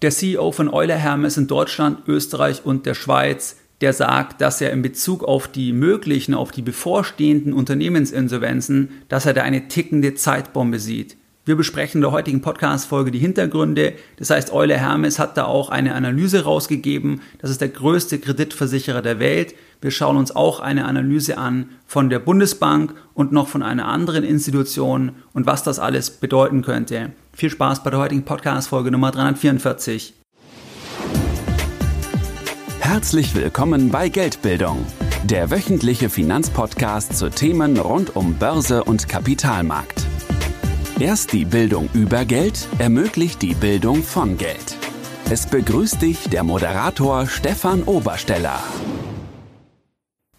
Der CEO von Euler Hermes in Deutschland, Österreich und der Schweiz, der sagt, dass er in Bezug auf die möglichen, auf die bevorstehenden Unternehmensinsolvenzen, dass er da eine tickende Zeitbombe sieht. Wir besprechen in der heutigen Podcast-Folge die Hintergründe. Das heißt, Euler Hermes hat da auch eine Analyse rausgegeben. Das ist der größte Kreditversicherer der Welt. Wir schauen uns auch eine Analyse an von der Bundesbank und noch von einer anderen Institution und was das alles bedeuten könnte. Viel Spaß bei der heutigen Podcast-Folge Nummer 344. Herzlich willkommen bei Geldbildung, der wöchentliche Finanzpodcast zu Themen rund um Börse und Kapitalmarkt. Erst die Bildung über Geld ermöglicht die Bildung von Geld. Es begrüßt dich der Moderator Stefan Obersteller.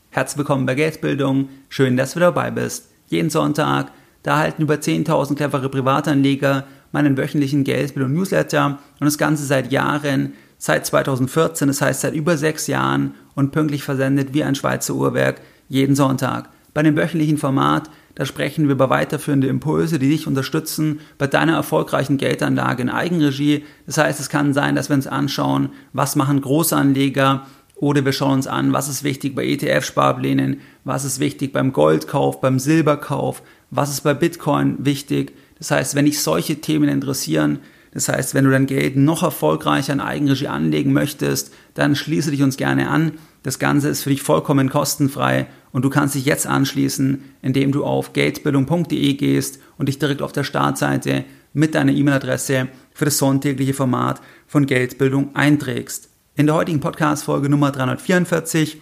Herzlich willkommen bei Geldbildung. Schön, dass du dabei bist. Jeden Sonntag, da erhalten über 10.000 clevere Privatanleger meinen wöchentlichen Geldbildung Newsletter und das Ganze seit Jahren, seit 2014, das heißt seit über sechs Jahren und pünktlich versendet wie ein Schweizer Uhrwerk jeden Sonntag. Bei dem wöchentlichen Format, da sprechen wir über weiterführende Impulse, die dich unterstützen bei deiner erfolgreichen Geldanlage in Eigenregie. Das heißt, es kann sein, dass wir uns anschauen, was machen Großanleger oder wir schauen uns an, was ist wichtig bei ETF-Sparplänen, was ist wichtig beim Goldkauf, beim Silberkauf, was ist bei Bitcoin wichtig. Das heißt, wenn dich solche Themen interessieren, das heißt, wenn du dein Geld noch erfolgreicher in Eigenregie anlegen möchtest, dann schließe dich uns gerne an. Das Ganze ist für dich vollkommen kostenfrei und du kannst dich jetzt anschließen, indem du auf geldbildung.de gehst und dich direkt auf der Startseite mit deiner E-Mail-Adresse für das sonntägliche Format von Geldbildung einträgst. In der heutigen Podcast-Folge Nummer 344,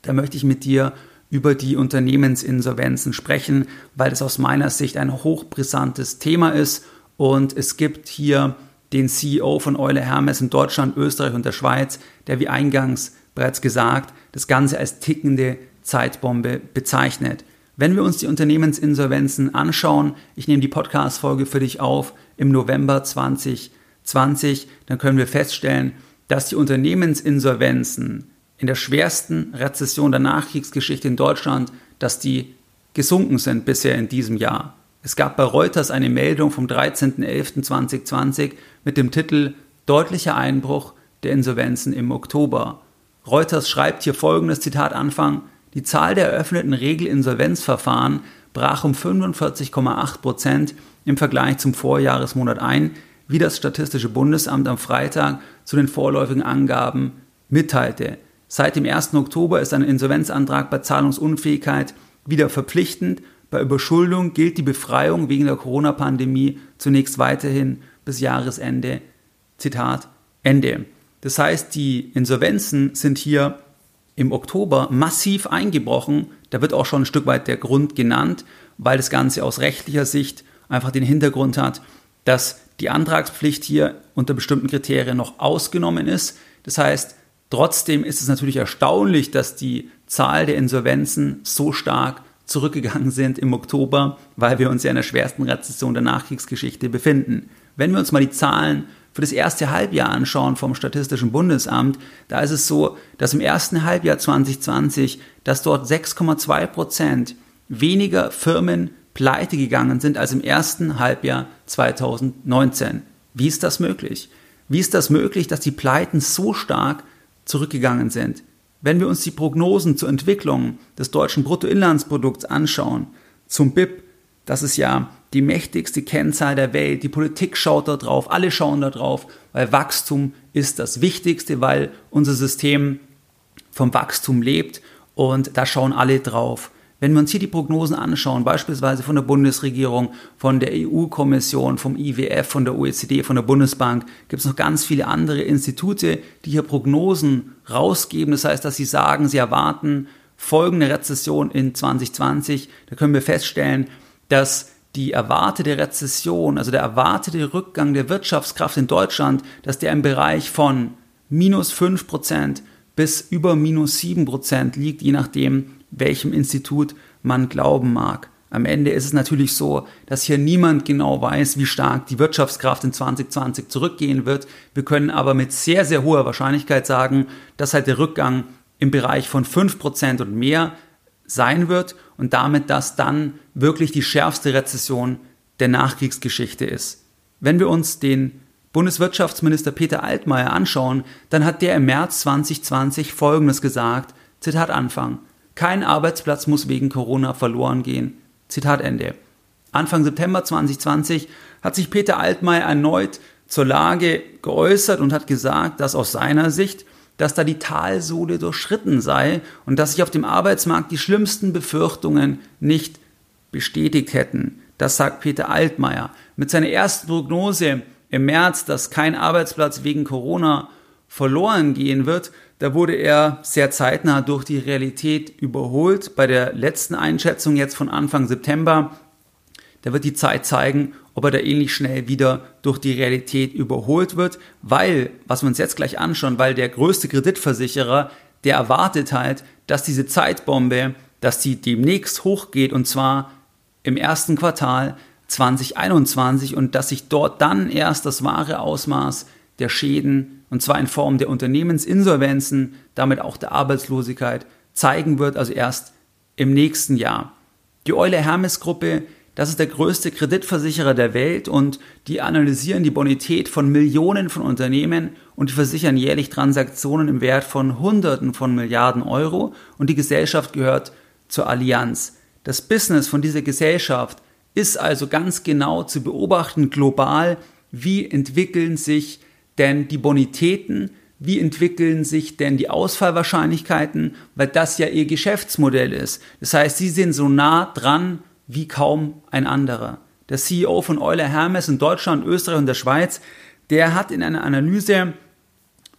da möchte ich mit dir über die Unternehmensinsolvenzen sprechen, weil das aus meiner Sicht ein hochbrisantes Thema ist und es gibt hier den CEO von Euler Hermes in Deutschland, Österreich und der Schweiz, der wie eingangs bereits gesagt, das Ganze als tickende Zeitbombe bezeichnet. Wenn wir uns die Unternehmensinsolvenzen anschauen, ich nehme die Podcast-Folge für dich auf im November 2020, dann können wir feststellen, dass die Unternehmensinsolvenzen in der schwersten Rezession der Nachkriegsgeschichte in Deutschland, dass die gesunken sind bisher in diesem Jahr. Es gab bei Reuters eine Meldung vom 13.11.2020 mit dem Titel Deutlicher Einbruch der Insolvenzen im Oktober. Reuters schreibt hier folgendes Zitat Anfang, die Zahl der eröffneten Regelinsolvenzverfahren brach um 45,8 Prozent im Vergleich zum Vorjahresmonat ein, wie das Statistische Bundesamt am Freitag zu den vorläufigen Angaben mitteilte. Seit dem 1. Oktober ist ein Insolvenzantrag bei Zahlungsunfähigkeit wieder verpflichtend. Bei Überschuldung gilt die Befreiung wegen der Corona-Pandemie zunächst weiterhin bis Jahresende. Zitat Ende. Das heißt, die Insolvenzen sind hier im Oktober massiv eingebrochen. Da wird auch schon ein Stück weit der Grund genannt, weil das Ganze aus rechtlicher Sicht einfach den Hintergrund hat, dass die Antragspflicht hier unter bestimmten Kriterien noch ausgenommen ist. Das heißt, Trotzdem ist es natürlich erstaunlich, dass die Zahl der Insolvenzen so stark zurückgegangen sind im Oktober, weil wir uns ja in der schwersten Rezession der Nachkriegsgeschichte befinden. Wenn wir uns mal die Zahlen für das erste Halbjahr anschauen vom Statistischen Bundesamt, da ist es so, dass im ersten Halbjahr 2020, dass dort 6,2 Prozent weniger Firmen pleite gegangen sind als im ersten Halbjahr 2019. Wie ist das möglich? Wie ist das möglich, dass die Pleiten so stark zurückgegangen sind. Wenn wir uns die Prognosen zur Entwicklung des deutschen Bruttoinlandsprodukts anschauen, zum BIP, das ist ja die mächtigste Kennzahl der Welt, die Politik schaut da drauf, alle schauen da drauf, weil Wachstum ist das Wichtigste, weil unser System vom Wachstum lebt und da schauen alle drauf. Wenn wir uns hier die Prognosen anschauen, beispielsweise von der Bundesregierung, von der EU-Kommission, vom IWF, von der OECD, von der Bundesbank, gibt es noch ganz viele andere Institute, die hier Prognosen rausgeben. Das heißt, dass sie sagen, sie erwarten folgende Rezession in 2020. Da können wir feststellen, dass die erwartete Rezession, also der erwartete Rückgang der Wirtschaftskraft in Deutschland, dass der im Bereich von minus 5% bis über minus 7% liegt, je nachdem, welchem Institut man glauben mag. Am Ende ist es natürlich so, dass hier niemand genau weiß, wie stark die Wirtschaftskraft in 2020 zurückgehen wird. Wir können aber mit sehr, sehr hoher Wahrscheinlichkeit sagen, dass halt der Rückgang im Bereich von 5% und mehr sein wird und damit das dann wirklich die schärfste Rezession der Nachkriegsgeschichte ist. Wenn wir uns den Bundeswirtschaftsminister Peter Altmaier anschauen, dann hat der im März 2020 Folgendes gesagt, Zitat Anfang, kein Arbeitsplatz muss wegen Corona verloren gehen. Zitat Ende. Anfang September 2020 hat sich Peter Altmaier erneut zur Lage geäußert und hat gesagt, dass aus seiner Sicht, dass da die Talsohle durchschritten sei und dass sich auf dem Arbeitsmarkt die schlimmsten Befürchtungen nicht bestätigt hätten. Das sagt Peter Altmaier. Mit seiner ersten Prognose im März, dass kein Arbeitsplatz wegen Corona verloren gehen wird, da wurde er sehr zeitnah durch die Realität überholt. Bei der letzten Einschätzung jetzt von Anfang September, da wird die Zeit zeigen, ob er da ähnlich schnell wieder durch die Realität überholt wird, weil, was wir uns jetzt gleich anschauen, weil der größte Kreditversicherer, der erwartet halt, dass diese Zeitbombe, dass die demnächst hochgeht und zwar im ersten Quartal 2021 und dass sich dort dann erst das wahre Ausmaß der Schäden, und zwar in Form der Unternehmensinsolvenzen, damit auch der Arbeitslosigkeit, zeigen wird, also erst im nächsten Jahr. Die Eule Hermes Gruppe, das ist der größte Kreditversicherer der Welt und die analysieren die Bonität von Millionen von Unternehmen und die versichern jährlich Transaktionen im Wert von Hunderten von Milliarden Euro und die Gesellschaft gehört zur Allianz. Das Business von dieser Gesellschaft ist also ganz genau zu beobachten global, wie entwickeln sich denn die Bonitäten, wie entwickeln sich denn die Ausfallwahrscheinlichkeiten, weil das ja ihr Geschäftsmodell ist. Das heißt, sie sind so nah dran wie kaum ein anderer. Der CEO von Euler Hermes in Deutschland, Österreich und der Schweiz, der hat in einer Analyse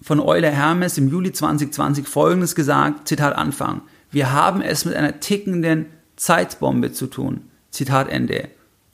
von Euler Hermes im Juli 2020 Folgendes gesagt, Zitat Anfang, wir haben es mit einer tickenden Zeitbombe zu tun. Zitat Ende.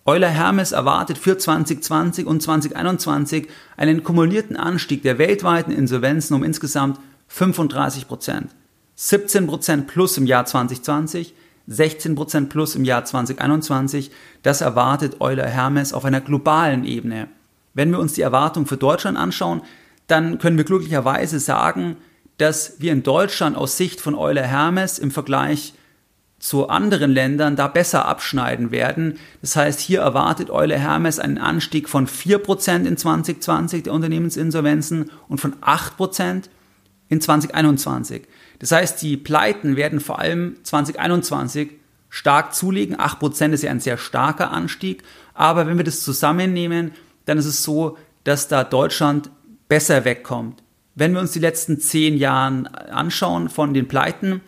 Euler Hermes erwartet für 2020 und 2021 einen kumulierten Anstieg der weltweiten Insolvenzen um insgesamt 35 Prozent. 17 Prozent plus im Jahr 2020, 16 Prozent plus im Jahr 2021. Das erwartet Euler Hermes auf einer globalen Ebene. Wenn wir uns die Erwartung für Deutschland anschauen, dann können wir glücklicherweise sagen, dass wir in Deutschland aus Sicht von Euler Hermes im Vergleich zu anderen Ländern da besser abschneiden werden. Das heißt, hier erwartet Eule Hermes einen Anstieg von 4% in 2020 der Unternehmensinsolvenzen und von 8% in 2021. Das heißt, die Pleiten werden vor allem 2021 stark zulegen. 8% ist ja ein sehr starker Anstieg. Aber wenn wir das zusammennehmen, dann ist es so, dass da Deutschland besser wegkommt. Wenn wir uns die letzten zehn Jahre anschauen von den Pleiten,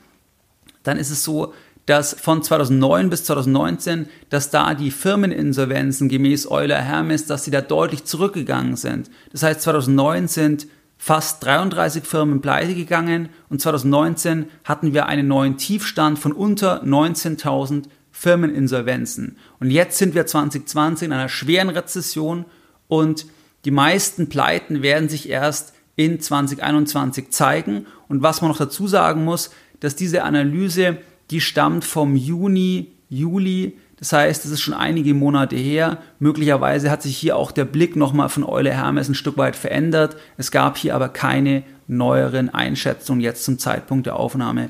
dann ist es so, dass von 2009 bis 2019, dass da die Firmeninsolvenzen gemäß Euler Hermes, dass sie da deutlich zurückgegangen sind. Das heißt, 2009 sind fast 33 Firmen pleite gegangen und 2019 hatten wir einen neuen Tiefstand von unter 19.000 Firmeninsolvenzen. Und jetzt sind wir 2020 in einer schweren Rezession und die meisten Pleiten werden sich erst in 2021 zeigen. Und was man noch dazu sagen muss, dass diese Analyse die stammt vom Juni, Juli. Das heißt, es ist schon einige Monate her. Möglicherweise hat sich hier auch der Blick nochmal von Eule Hermes ein Stück weit verändert. Es gab hier aber keine neueren Einschätzungen jetzt zum Zeitpunkt der Aufnahme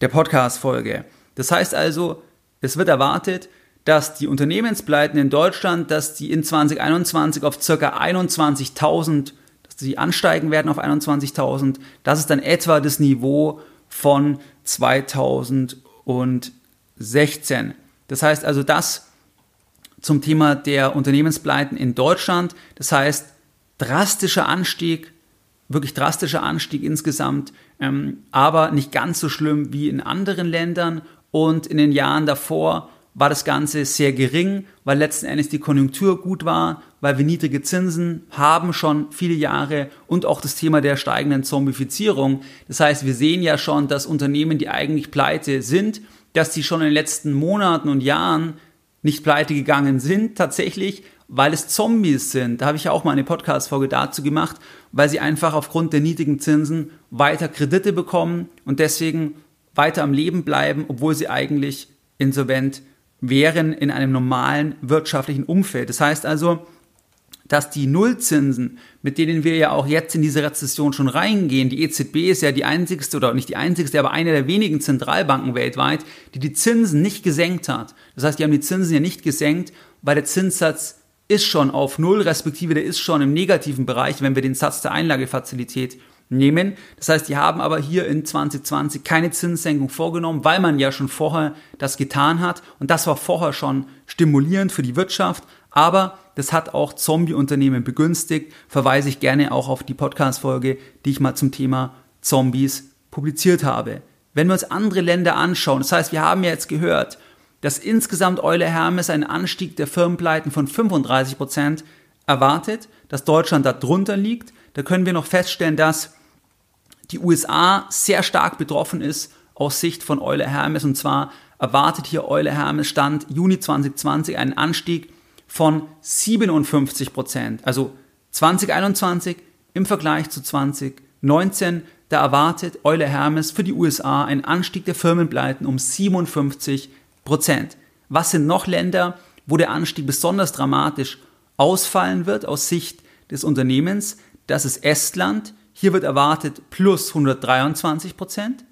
der Podcast-Folge. Das heißt also, es wird erwartet, dass die Unternehmenspleiten in Deutschland, dass die in 2021 auf ca. 21.000, dass sie ansteigen werden auf 21.000. Das ist dann etwa das Niveau von 2000 und 16. Das heißt also das zum Thema der Unternehmenspleiten in Deutschland. Das heißt, drastischer Anstieg, wirklich drastischer Anstieg insgesamt, ähm, aber nicht ganz so schlimm wie in anderen Ländern. Und in den Jahren davor war das Ganze sehr gering, weil letzten Endes die Konjunktur gut war, weil wir niedrige Zinsen haben schon viele Jahre und auch das Thema der steigenden Zombifizierung. Das heißt, wir sehen ja schon, dass Unternehmen, die eigentlich pleite sind, dass die schon in den letzten Monaten und Jahren nicht pleite gegangen sind, tatsächlich, weil es Zombies sind. Da habe ich ja auch mal eine Podcast-Folge dazu gemacht, weil sie einfach aufgrund der niedrigen Zinsen weiter Kredite bekommen und deswegen weiter am Leben bleiben, obwohl sie eigentlich insolvent sind wären in einem normalen wirtschaftlichen Umfeld. Das heißt also, dass die Nullzinsen, mit denen wir ja auch jetzt in diese Rezession schon reingehen, die EZB ist ja die einzigste oder nicht die einzigste, aber eine der wenigen Zentralbanken weltweit, die die Zinsen nicht gesenkt hat. Das heißt, die haben die Zinsen ja nicht gesenkt, weil der Zinssatz ist schon auf Null, respektive der ist schon im negativen Bereich, wenn wir den Satz der Einlagefazilität nehmen. Das heißt, die haben aber hier in 2020 keine Zinssenkung vorgenommen, weil man ja schon vorher das getan hat. Und das war vorher schon stimulierend für die Wirtschaft. Aber das hat auch Zombie-Unternehmen begünstigt. Verweise ich gerne auch auf die Podcast-Folge, die ich mal zum Thema Zombies publiziert habe. Wenn wir uns andere Länder anschauen, das heißt, wir haben ja jetzt gehört, dass insgesamt Eule Hermes einen Anstieg der Firmenpleiten von 35 Prozent erwartet, dass Deutschland da drunter liegt. Da können wir noch feststellen, dass die USA sehr stark betroffen ist aus Sicht von Eule Hermes. Und zwar erwartet hier Eule Hermes Stand Juni 2020 einen Anstieg von 57 Prozent. Also 2021 im Vergleich zu 2019, da erwartet Eule Hermes für die USA einen Anstieg der Firmenpleiten um 57 Prozent. Was sind noch Länder, wo der Anstieg besonders dramatisch ausfallen wird aus Sicht des Unternehmens? Das ist Estland. Hier wird erwartet plus 123 Prozent.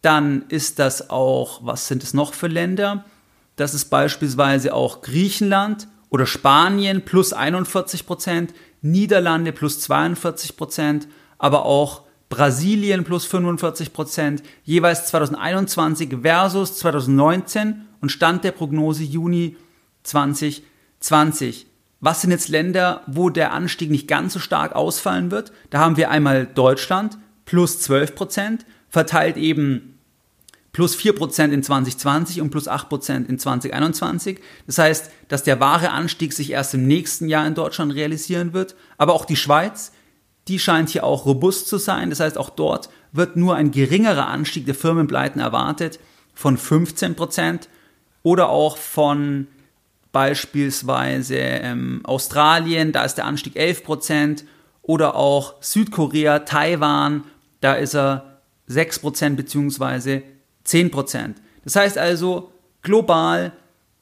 Dann ist das auch, was sind es noch für Länder? Das ist beispielsweise auch Griechenland oder Spanien plus 41 Prozent, Niederlande plus 42 Prozent, aber auch Brasilien plus 45 Prozent, jeweils 2021 versus 2019 und Stand der Prognose Juni 2020. Was sind jetzt Länder, wo der Anstieg nicht ganz so stark ausfallen wird? Da haben wir einmal Deutschland plus 12 Prozent, verteilt eben plus 4 Prozent in 2020 und plus 8 Prozent in 2021. Das heißt, dass der wahre Anstieg sich erst im nächsten Jahr in Deutschland realisieren wird. Aber auch die Schweiz die scheint hier auch robust zu sein. Das heißt, auch dort wird nur ein geringerer Anstieg der Firmenpleiten erwartet von 15 Prozent oder auch von beispielsweise ähm, Australien, da ist der Anstieg 11 Prozent oder auch Südkorea, Taiwan, da ist er 6 Prozent beziehungsweise 10 Prozent. Das heißt also, global,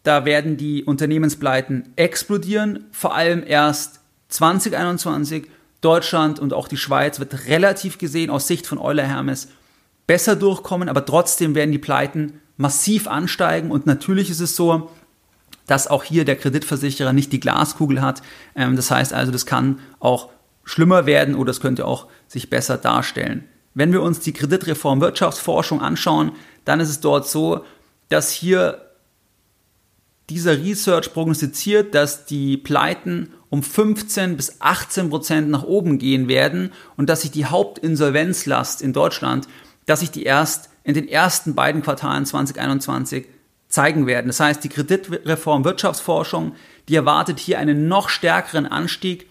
da werden die Unternehmenspleiten explodieren, vor allem erst 2021 Deutschland und auch die Schweiz wird relativ gesehen aus Sicht von Euler Hermes besser durchkommen, aber trotzdem werden die Pleiten massiv ansteigen und natürlich ist es so, dass auch hier der Kreditversicherer nicht die Glaskugel hat. Ähm, das heißt also, das kann auch schlimmer werden oder es könnte auch sich besser darstellen. Wenn wir uns die Kreditreform Wirtschaftsforschung anschauen, dann ist es dort so, dass hier dieser Research prognostiziert, dass die Pleiten um 15 bis 18 Prozent nach oben gehen werden und dass sich die Hauptinsolvenzlast in Deutschland, dass sich die erst in den ersten beiden Quartalen 2021 zeigen werden. Das heißt, die Kreditreform Wirtschaftsforschung, die erwartet hier einen noch stärkeren Anstieg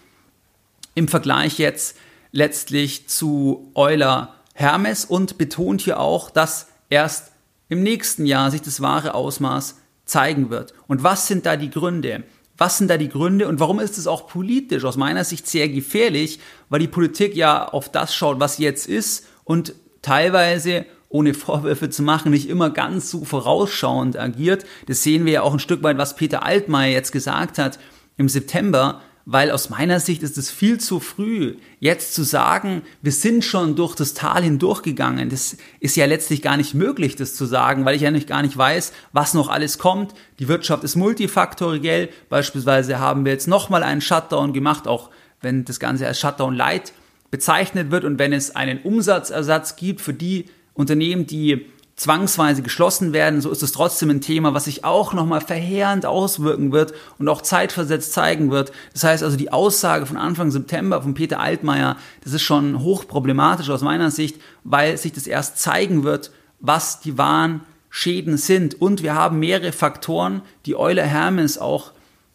im Vergleich jetzt letztlich zu Euler Hermes und betont hier auch, dass erst im nächsten Jahr sich das wahre Ausmaß zeigen wird. Und was sind da die Gründe? Was sind da die Gründe und warum ist es auch politisch aus meiner Sicht sehr gefährlich, weil die Politik ja auf das schaut, was jetzt ist und teilweise ohne Vorwürfe zu machen, nicht immer ganz so vorausschauend agiert. Das sehen wir ja auch ein Stück weit, was Peter Altmaier jetzt gesagt hat im September, weil aus meiner Sicht ist es viel zu früh, jetzt zu sagen, wir sind schon durch das Tal hindurchgegangen. Das ist ja letztlich gar nicht möglich, das zu sagen, weil ich ja nicht gar nicht weiß, was noch alles kommt. Die Wirtschaft ist multifaktoriell. Beispielsweise haben wir jetzt nochmal einen Shutdown gemacht, auch wenn das Ganze als Shutdown Light bezeichnet wird und wenn es einen Umsatzersatz gibt für die Unternehmen, die zwangsweise geschlossen werden, so ist es trotzdem ein Thema, was sich auch nochmal verheerend auswirken wird und auch zeitversetzt zeigen wird. Das heißt also, die Aussage von Anfang September von Peter Altmaier, das ist schon hochproblematisch aus meiner Sicht, weil sich das erst zeigen wird, was die wahren Schäden sind. Und wir haben mehrere Faktoren, die Euler Hermes auch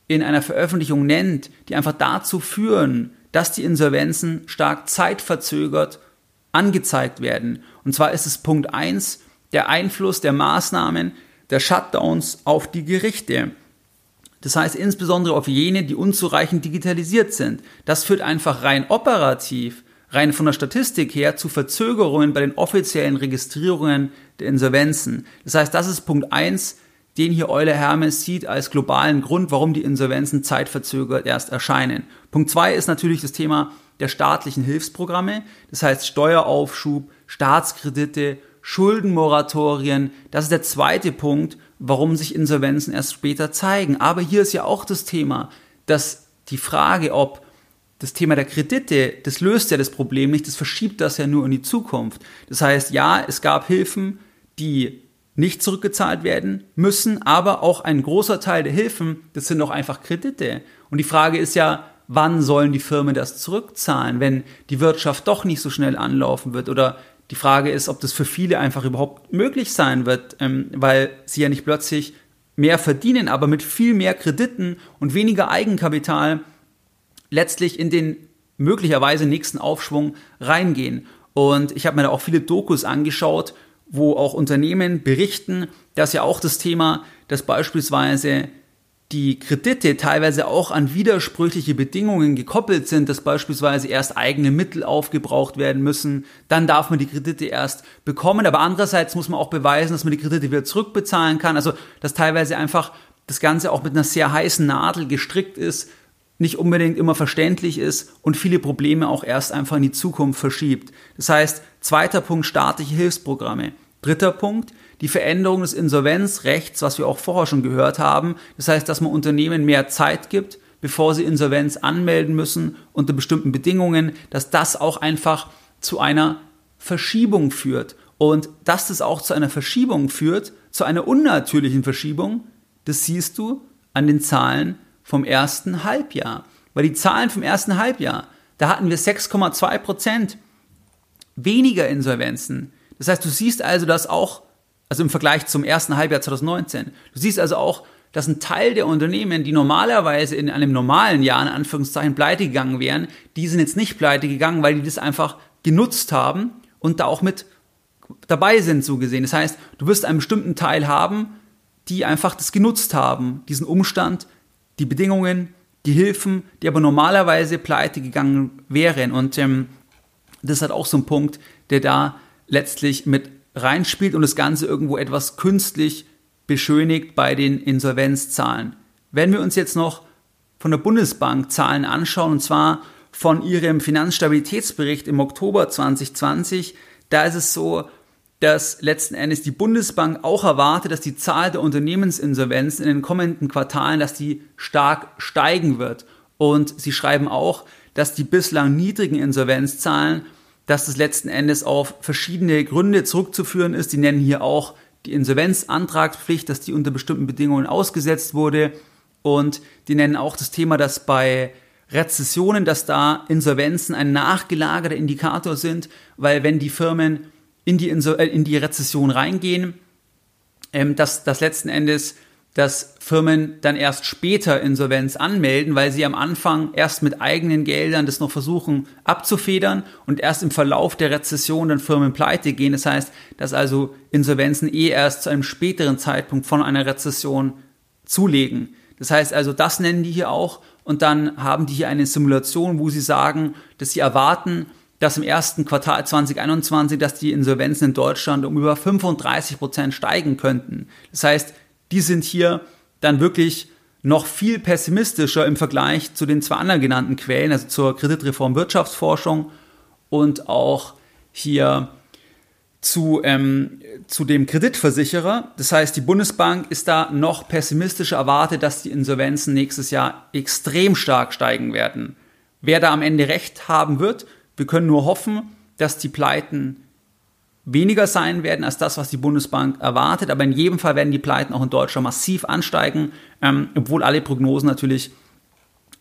in einer Veröffentlichung nennt, die einfach dazu führen, dass die Insolvenzen stark zeitverzögert angezeigt werden. Und zwar ist es Punkt eins der Einfluss der Maßnahmen der Shutdowns auf die Gerichte. Das heißt insbesondere auf jene, die unzureichend digitalisiert sind. Das führt einfach rein operativ, rein von der Statistik her zu Verzögerungen bei den offiziellen Registrierungen der Insolvenzen. Das heißt, das ist Punkt eins, den hier Euler Hermes sieht als globalen Grund, warum die Insolvenzen zeitverzögert erst erscheinen. Punkt zwei ist natürlich das Thema der staatlichen Hilfsprogramme, das heißt Steueraufschub, Staatskredite, Schuldenmoratorien. Das ist der zweite Punkt, warum sich Insolvenzen erst später zeigen. Aber hier ist ja auch das Thema dass die Frage, ob das Thema der Kredite, das löst ja das Problem nicht, das verschiebt das ja nur in die Zukunft. Das heißt, ja, es gab Hilfen, die nicht zurückgezahlt werden müssen, aber auch ein großer Teil der Hilfen, das sind doch einfach Kredite. Und die Frage ist ja, wann sollen die Firmen das zurückzahlen, wenn die Wirtschaft doch nicht so schnell anlaufen wird? Oder die Frage ist, ob das für viele einfach überhaupt möglich sein wird, ähm, weil sie ja nicht plötzlich mehr verdienen, aber mit viel mehr Krediten und weniger Eigenkapital letztlich in den möglicherweise nächsten Aufschwung reingehen. Und ich habe mir da auch viele Dokus angeschaut, wo auch Unternehmen berichten, dass ja auch das Thema, dass beispielsweise die Kredite teilweise auch an widersprüchliche Bedingungen gekoppelt sind, dass beispielsweise erst eigene Mittel aufgebraucht werden müssen, dann darf man die Kredite erst bekommen, aber andererseits muss man auch beweisen, dass man die Kredite wieder zurückbezahlen kann, also dass teilweise einfach das Ganze auch mit einer sehr heißen Nadel gestrickt ist, nicht unbedingt immer verständlich ist und viele Probleme auch erst einfach in die Zukunft verschiebt. Das heißt, zweiter Punkt, staatliche Hilfsprogramme. Dritter Punkt, die Veränderung des Insolvenzrechts, was wir auch vorher schon gehört haben. Das heißt, dass man Unternehmen mehr Zeit gibt, bevor sie Insolvenz anmelden müssen unter bestimmten Bedingungen, dass das auch einfach zu einer Verschiebung führt. Und dass das auch zu einer Verschiebung führt, zu einer unnatürlichen Verschiebung, das siehst du an den Zahlen vom ersten Halbjahr. Weil die Zahlen vom ersten Halbjahr, da hatten wir 6,2 Prozent weniger Insolvenzen. Das heißt, du siehst also, dass auch, also im Vergleich zum ersten Halbjahr 2019, du siehst also auch, dass ein Teil der Unternehmen, die normalerweise in einem normalen Jahr in Anführungszeichen pleite gegangen wären, die sind jetzt nicht pleite gegangen, weil die das einfach genutzt haben und da auch mit dabei sind, so gesehen. Das heißt, du wirst einen bestimmten Teil haben, die einfach das genutzt haben, diesen Umstand, die Bedingungen, die Hilfen, die aber normalerweise pleite gegangen wären. Und ähm, das halt auch so ein Punkt, der da letztlich mit reinspielt und das Ganze irgendwo etwas künstlich beschönigt bei den Insolvenzzahlen. Wenn wir uns jetzt noch von der Bundesbank Zahlen anschauen, und zwar von ihrem Finanzstabilitätsbericht im Oktober 2020, da ist es so, dass letzten Endes die Bundesbank auch erwartet, dass die Zahl der Unternehmensinsolvenzen in den kommenden Quartalen, dass die stark steigen wird. Und sie schreiben auch, dass die bislang niedrigen Insolvenzzahlen, dass das letzten Endes auf verschiedene Gründe zurückzuführen ist. Die nennen hier auch die Insolvenzantragspflicht, dass die unter bestimmten Bedingungen ausgesetzt wurde. Und die nennen auch das Thema, dass bei Rezessionen, dass da Insolvenzen ein nachgelagerter Indikator sind, weil wenn die Firmen in die, äh, in die Rezession reingehen, ähm, dass, dass letzten Endes dass Firmen dann erst später Insolvenz anmelden, weil sie am Anfang erst mit eigenen Geldern das noch versuchen abzufedern und erst im Verlauf der Rezession dann Firmen pleite gehen. Das heißt, dass also Insolvenzen eh erst zu einem späteren Zeitpunkt von einer Rezession zulegen. Das heißt also, das nennen die hier auch und dann haben die hier eine Simulation, wo sie sagen, dass sie erwarten, dass im ersten Quartal 2021, dass die Insolvenzen in Deutschland um über 35 Prozent steigen könnten. Das heißt, die sind hier dann wirklich noch viel pessimistischer im Vergleich zu den zwei anderen genannten Quellen, also zur Kreditreform Wirtschaftsforschung und auch hier zu, ähm, zu dem Kreditversicherer. Das heißt, die Bundesbank ist da noch pessimistischer erwartet, dass die Insolvenzen nächstes Jahr extrem stark steigen werden. Wer da am Ende recht haben wird, wir können nur hoffen, dass die Pleiten weniger sein werden als das, was die Bundesbank erwartet. Aber in jedem Fall werden die Pleiten auch in Deutschland massiv ansteigen, ähm, obwohl alle Prognosen natürlich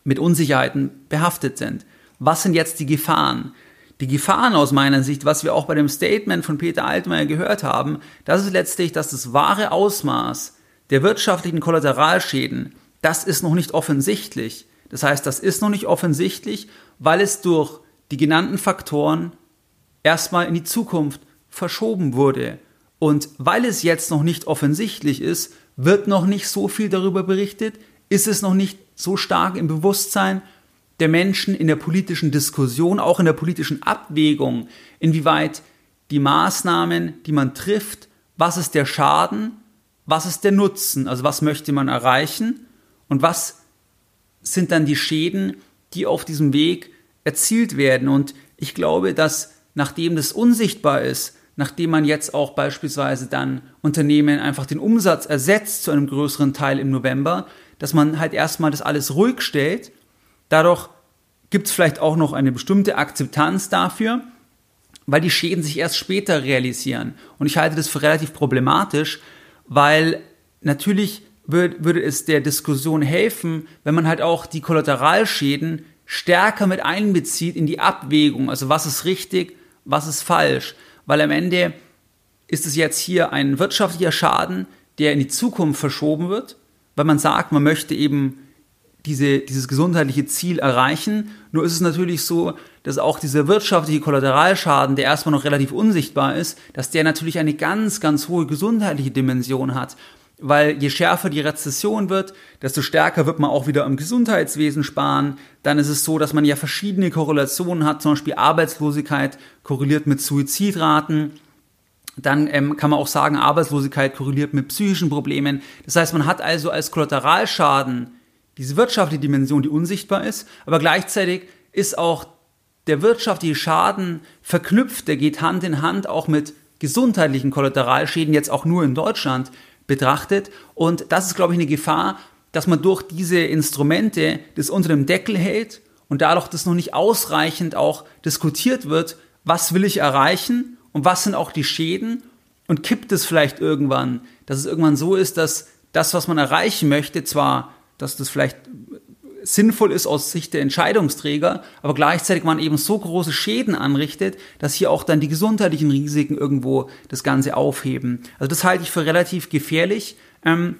mit Unsicherheiten behaftet sind. Was sind jetzt die Gefahren? Die Gefahren aus meiner Sicht, was wir auch bei dem Statement von Peter Altmaier gehört haben, das ist letztlich, dass das wahre Ausmaß der wirtschaftlichen Kollateralschäden, das ist noch nicht offensichtlich. Das heißt, das ist noch nicht offensichtlich, weil es durch die genannten Faktoren erstmal in die Zukunft verschoben wurde. Und weil es jetzt noch nicht offensichtlich ist, wird noch nicht so viel darüber berichtet, ist es noch nicht so stark im Bewusstsein der Menschen in der politischen Diskussion, auch in der politischen Abwägung, inwieweit die Maßnahmen, die man trifft, was ist der Schaden, was ist der Nutzen, also was möchte man erreichen und was sind dann die Schäden, die auf diesem Weg erzielt werden. Und ich glaube, dass nachdem das unsichtbar ist, nachdem man jetzt auch beispielsweise dann Unternehmen einfach den Umsatz ersetzt zu einem größeren Teil im November, dass man halt erstmal das alles ruhig stellt. Dadurch gibt es vielleicht auch noch eine bestimmte Akzeptanz dafür, weil die Schäden sich erst später realisieren. Und ich halte das für relativ problematisch, weil natürlich würde es der Diskussion helfen, wenn man halt auch die Kollateralschäden stärker mit einbezieht in die Abwägung. Also was ist richtig, was ist falsch. Weil am Ende ist es jetzt hier ein wirtschaftlicher Schaden, der in die Zukunft verschoben wird, weil man sagt, man möchte eben diese, dieses gesundheitliche Ziel erreichen. Nur ist es natürlich so, dass auch dieser wirtschaftliche Kollateralschaden, der erstmal noch relativ unsichtbar ist, dass der natürlich eine ganz, ganz hohe gesundheitliche Dimension hat. Weil je schärfer die Rezession wird, desto stärker wird man auch wieder im Gesundheitswesen sparen. Dann ist es so, dass man ja verschiedene Korrelationen hat, zum Beispiel Arbeitslosigkeit korreliert mit Suizidraten. Dann ähm, kann man auch sagen, Arbeitslosigkeit korreliert mit psychischen Problemen. Das heißt, man hat also als Kollateralschaden diese wirtschaftliche Dimension, die unsichtbar ist, aber gleichzeitig ist auch der wirtschaftliche Schaden verknüpft, der geht Hand in Hand auch mit gesundheitlichen Kollateralschäden, jetzt auch nur in Deutschland betrachtet. Und das ist, glaube ich, eine Gefahr, dass man durch diese Instrumente das unter dem Deckel hält und dadurch das noch nicht ausreichend auch diskutiert wird, was will ich erreichen und was sind auch die Schäden und kippt es vielleicht irgendwann, dass es irgendwann so ist, dass das, was man erreichen möchte, zwar dass das vielleicht sinnvoll ist aus Sicht der Entscheidungsträger, aber gleichzeitig man eben so große Schäden anrichtet, dass hier auch dann die gesundheitlichen Risiken irgendwo das Ganze aufheben. Also das halte ich für relativ gefährlich. Ähm,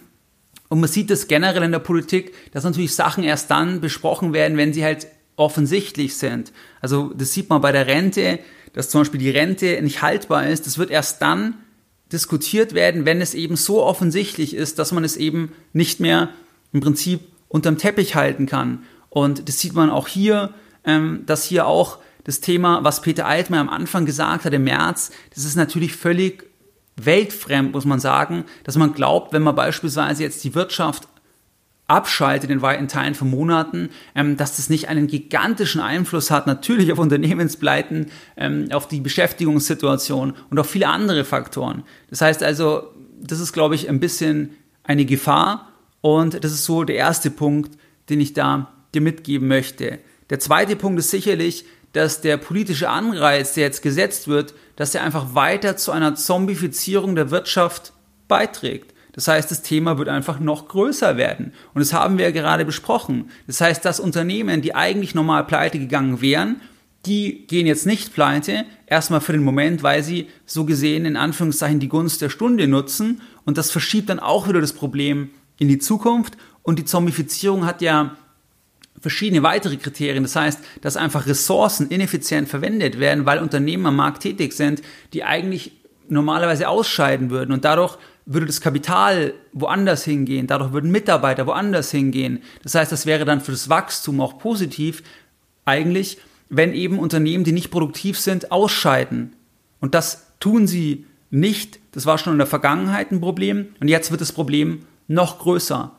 und man sieht das generell in der Politik, dass natürlich Sachen erst dann besprochen werden, wenn sie halt offensichtlich sind. Also das sieht man bei der Rente, dass zum Beispiel die Rente nicht haltbar ist. Das wird erst dann diskutiert werden, wenn es eben so offensichtlich ist, dass man es eben nicht mehr im Prinzip unterm Teppich halten kann. Und das sieht man auch hier, ähm, dass hier auch das Thema, was Peter Altmaier am Anfang gesagt hat im März, das ist natürlich völlig weltfremd, muss man sagen, dass man glaubt, wenn man beispielsweise jetzt die Wirtschaft abschaltet in weiten Teilen von Monaten, ähm, dass das nicht einen gigantischen Einfluss hat, natürlich auf Unternehmenspleiten, ähm, auf die Beschäftigungssituation und auf viele andere Faktoren. Das heißt also, das ist, glaube ich, ein bisschen eine Gefahr und das ist so der erste Punkt, den ich da dir mitgeben möchte. Der zweite Punkt ist sicherlich, dass der politische Anreiz, der jetzt gesetzt wird, dass er einfach weiter zu einer Zombifizierung der Wirtschaft beiträgt. Das heißt, das Thema wird einfach noch größer werden. Und das haben wir ja gerade besprochen. Das heißt, dass Unternehmen, die eigentlich normal pleite gegangen wären, die gehen jetzt nicht pleite, erstmal für den Moment, weil sie so gesehen in Anführungszeichen die Gunst der Stunde nutzen. Und das verschiebt dann auch wieder das Problem in die Zukunft. Und die Zombifizierung hat ja verschiedene weitere Kriterien. Das heißt, dass einfach Ressourcen ineffizient verwendet werden, weil Unternehmen am Markt tätig sind, die eigentlich normalerweise ausscheiden würden. Und dadurch würde das Kapital woanders hingehen, dadurch würden Mitarbeiter woanders hingehen. Das heißt, das wäre dann für das Wachstum auch positiv, eigentlich, wenn eben Unternehmen, die nicht produktiv sind, ausscheiden. Und das tun sie nicht. Das war schon in der Vergangenheit ein Problem. Und jetzt wird das Problem noch größer.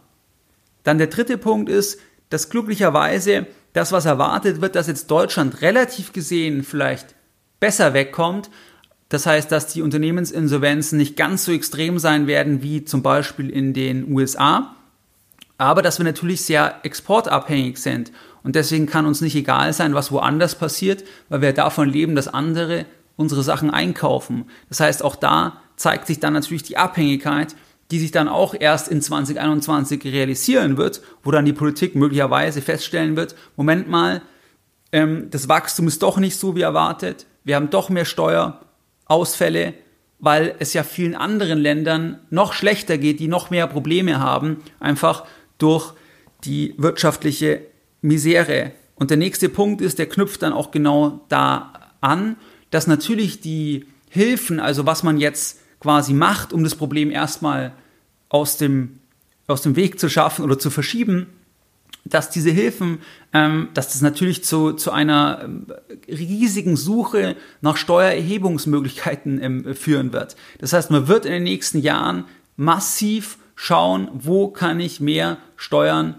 Dann der dritte Punkt ist, dass glücklicherweise das, was erwartet wird, dass jetzt Deutschland relativ gesehen vielleicht besser wegkommt. Das heißt, dass die Unternehmensinsolvenzen nicht ganz so extrem sein werden wie zum Beispiel in den USA, aber dass wir natürlich sehr exportabhängig sind. Und deswegen kann uns nicht egal sein, was woanders passiert, weil wir davon leben, dass andere unsere Sachen einkaufen. Das heißt, auch da zeigt sich dann natürlich die Abhängigkeit die sich dann auch erst in 2021 realisieren wird, wo dann die Politik möglicherweise feststellen wird, Moment mal, ähm, das Wachstum ist doch nicht so wie erwartet, wir haben doch mehr Steuerausfälle, weil es ja vielen anderen Ländern noch schlechter geht, die noch mehr Probleme haben, einfach durch die wirtschaftliche Misere. Und der nächste Punkt ist, der knüpft dann auch genau da an, dass natürlich die Hilfen, also was man jetzt quasi macht, um das Problem erstmal aus dem, aus dem Weg zu schaffen oder zu verschieben, dass diese Hilfen, ähm, dass das natürlich zu, zu einer ähm, riesigen Suche nach Steuererhebungsmöglichkeiten ähm, führen wird. Das heißt, man wird in den nächsten Jahren massiv schauen, wo kann ich mehr Steuern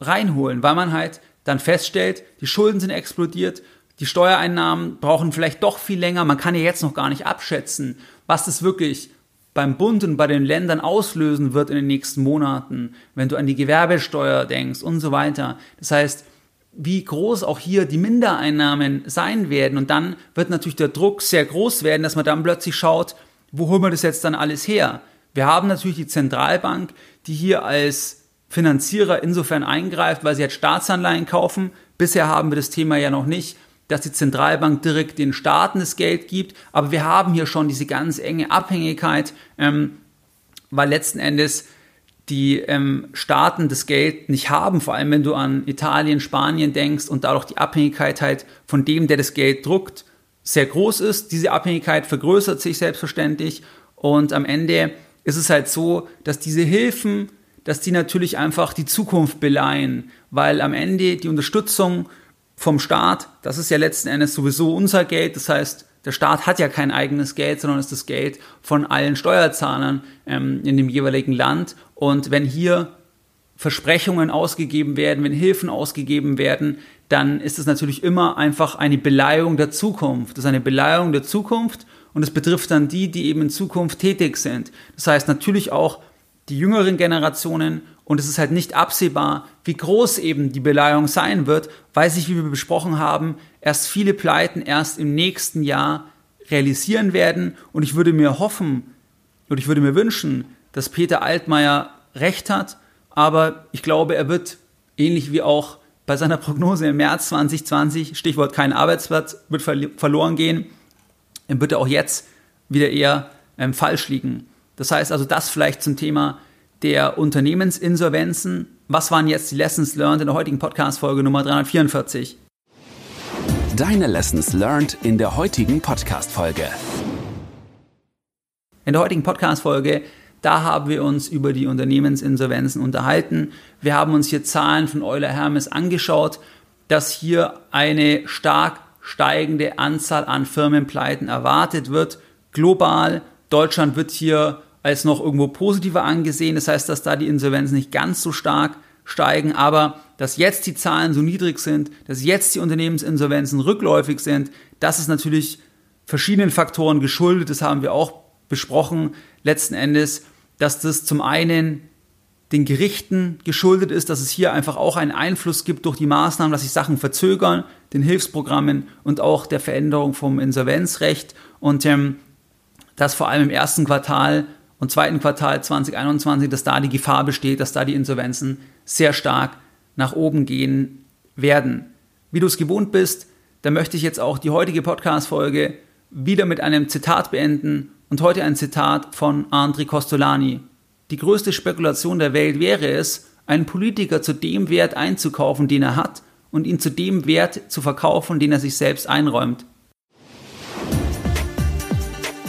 reinholen, weil man halt dann feststellt, die Schulden sind explodiert, die Steuereinnahmen brauchen vielleicht doch viel länger, man kann ja jetzt noch gar nicht abschätzen, was das wirklich beim Bund und bei den Ländern auslösen wird in den nächsten Monaten, wenn du an die Gewerbesteuer denkst und so weiter. Das heißt, wie groß auch hier die Mindereinnahmen sein werden. Und dann wird natürlich der Druck sehr groß werden, dass man dann plötzlich schaut, wo holen wir das jetzt dann alles her? Wir haben natürlich die Zentralbank, die hier als Finanzierer insofern eingreift, weil sie jetzt Staatsanleihen kaufen. Bisher haben wir das Thema ja noch nicht, dass die Zentralbank direkt den Staaten das Geld gibt. Aber wir haben hier schon diese ganz enge Abhängigkeit, ähm, weil letzten Endes die ähm, Staaten das Geld nicht haben, vor allem wenn du an Italien, Spanien denkst und dadurch die Abhängigkeit halt von dem, der das Geld druckt, sehr groß ist. Diese Abhängigkeit vergrößert sich selbstverständlich und am Ende ist es halt so, dass diese Hilfen, dass die natürlich einfach die Zukunft beleihen, weil am Ende die Unterstützung vom Staat, das ist ja letzten Endes sowieso unser Geld, das heißt, der Staat hat ja kein eigenes Geld, sondern ist das Geld von allen Steuerzahlern ähm, in dem jeweiligen Land. Und wenn hier Versprechungen ausgegeben werden, wenn Hilfen ausgegeben werden, dann ist es natürlich immer einfach eine Beleihung der Zukunft. Das ist eine Beleihung der Zukunft und es betrifft dann die, die eben in Zukunft tätig sind. Das heißt natürlich auch die jüngeren Generationen und es ist halt nicht absehbar, wie groß eben die Beleihung sein wird, weil sich, wie wir besprochen haben, erst viele Pleiten erst im nächsten Jahr realisieren werden. Und ich würde mir hoffen und ich würde mir wünschen, dass Peter Altmaier recht hat, aber ich glaube, er wird ähnlich wie auch bei seiner Prognose im März 2020, Stichwort kein Arbeitsplatz, wird verloren gehen, wird er auch jetzt wieder eher ähm, falsch liegen. Das heißt also, das vielleicht zum Thema der Unternehmensinsolvenzen. Was waren jetzt die Lessons learned in der heutigen Podcast-Folge Nummer 344? Deine Lessons learned in der heutigen Podcast-Folge. In der heutigen Podcast-Folge, da haben wir uns über die Unternehmensinsolvenzen unterhalten. Wir haben uns hier Zahlen von Euler Hermes angeschaut, dass hier eine stark steigende Anzahl an Firmenpleiten erwartet wird. Global, Deutschland wird hier als noch irgendwo positiver angesehen. Das heißt, dass da die Insolvenzen nicht ganz so stark steigen, aber dass jetzt die Zahlen so niedrig sind, dass jetzt die Unternehmensinsolvenzen rückläufig sind, das ist natürlich verschiedenen Faktoren geschuldet. Das haben wir auch besprochen letzten Endes, dass das zum einen den Gerichten geschuldet ist, dass es hier einfach auch einen Einfluss gibt durch die Maßnahmen, dass sich Sachen verzögern, den Hilfsprogrammen und auch der Veränderung vom Insolvenzrecht und ähm, dass vor allem im ersten Quartal und zweiten Quartal 2021, dass da die Gefahr besteht, dass da die Insolvenzen sehr stark nach oben gehen werden. Wie du es gewohnt bist, da möchte ich jetzt auch die heutige Podcast-Folge wieder mit einem Zitat beenden und heute ein Zitat von Andri Costolani. Die größte Spekulation der Welt wäre es, einen Politiker zu dem Wert einzukaufen, den er hat, und ihn zu dem Wert zu verkaufen, den er sich selbst einräumt.